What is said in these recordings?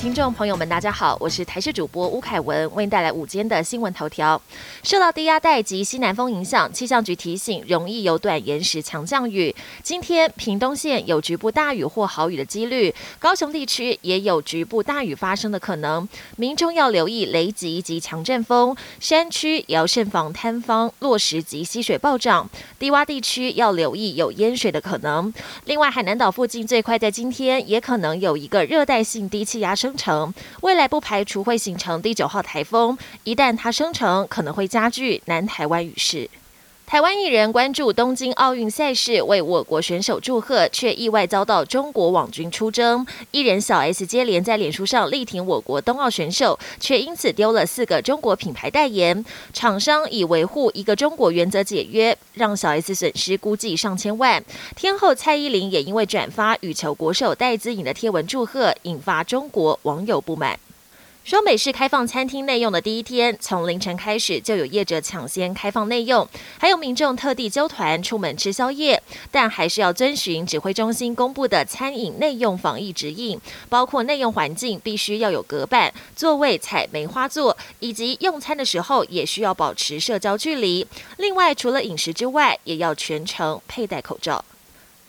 听众朋友们，大家好，我是台视主播吴凯文，为您带来午间的新闻头条。受到低压带及西南风影响，气象局提醒容易有短延时强降雨。今天屏东县有局部大雨或豪雨的几率，高雄地区也有局部大雨发生的可能，民众要留意雷击及强阵风，山区也要慎防坍方、落石及溪水暴涨，低洼地区要留意有淹水的可能。另外，海南岛附近最快在今天也可能有一个热带性低气压。生成，未来不排除会形成第九号台风。一旦它生成，可能会加剧南台湾雨势。台湾艺人关注东京奥运赛事，为我国选手祝贺，却意外遭到中国网军出征。艺人小 S 接连在脸书上力挺我国冬奥选手，却因此丢了四个中国品牌代言。厂商以维护一个中国原则解约，让小 S 损失估计上千万。天后蔡依林也因为转发羽球国手戴资颖的贴文祝贺，引发中国网友不满。双北市开放餐厅内用的第一天，从凌晨开始就有业者抢先开放内用，还有民众特地揪团出门吃宵夜，但还是要遵循指挥中心公布的餐饮内用防疫指引，包括内用环境必须要有隔板，座位采梅花座，以及用餐的时候也需要保持社交距离。另外，除了饮食之外，也要全程佩戴口罩。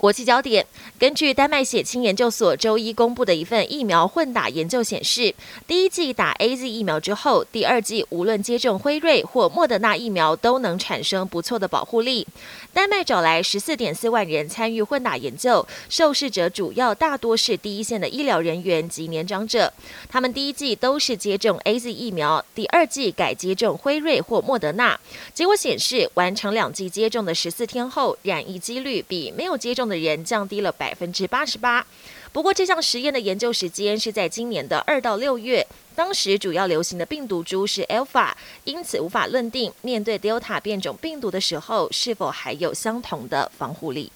国际焦点：根据丹麦血清研究所周一公布的一份疫苗混打研究显示，第一剂打 A Z 疫苗之后，第二剂无论接种辉瑞或莫德纳疫苗，都能产生不错的保护力。丹麦找来十四点四万人参与混打研究，受试者主要大多是第一线的医疗人员及年长者。他们第一剂都是接种 A Z 疫苗，第二剂改接种辉瑞或莫德纳。结果显示，完成两剂接种的十四天后，染疫几率比没有接种的人降低了百分之八十八。不过，这项实验的研究时间是在今年的二到六月，当时主要流行的病毒株是 Alpha，因此无法论定面对 Delta 变种病毒的时候是否还有相同的防护力。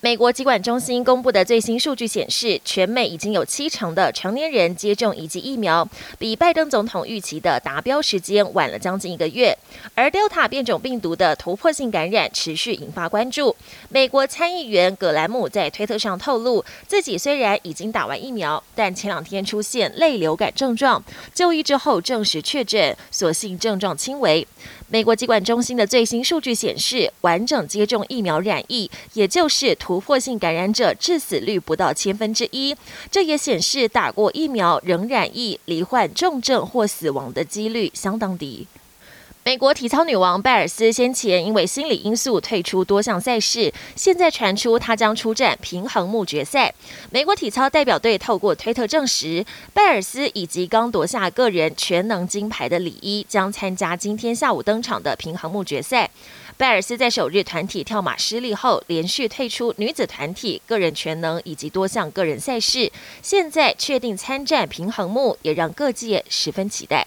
美国疾管中心公布的最新数据显示，全美已经有七成的成年人接种一剂疫苗，比拜登总统预期的达标时间晚了将近一个月。而 Delta 变种病毒的突破性感染持续引发关注。美国参议员葛兰姆在推特上透露，自己虽然已经打完疫苗，但前两天出现类流感症状，就医之后证实确诊，所幸症状轻微。美国疾管中心的最新数据显示，完整接种疫苗染疫，也就是突破性感染者致死率不到千分之一。这也显示打过疫苗仍染疫、罹患重症或死亡的几率相当低。美国体操女王拜尔斯先前因为心理因素退出多项赛事，现在传出她将出战平衡木决赛。美国体操代表队透过推特证实，拜尔斯以及刚夺下个人全能金牌的李一将参加今天下午登场的平衡木决赛。拜尔斯在首日团体跳马失利后，连续退出女子团体、个人全能以及多项个人赛事，现在确定参战平衡木，也让各界十分期待。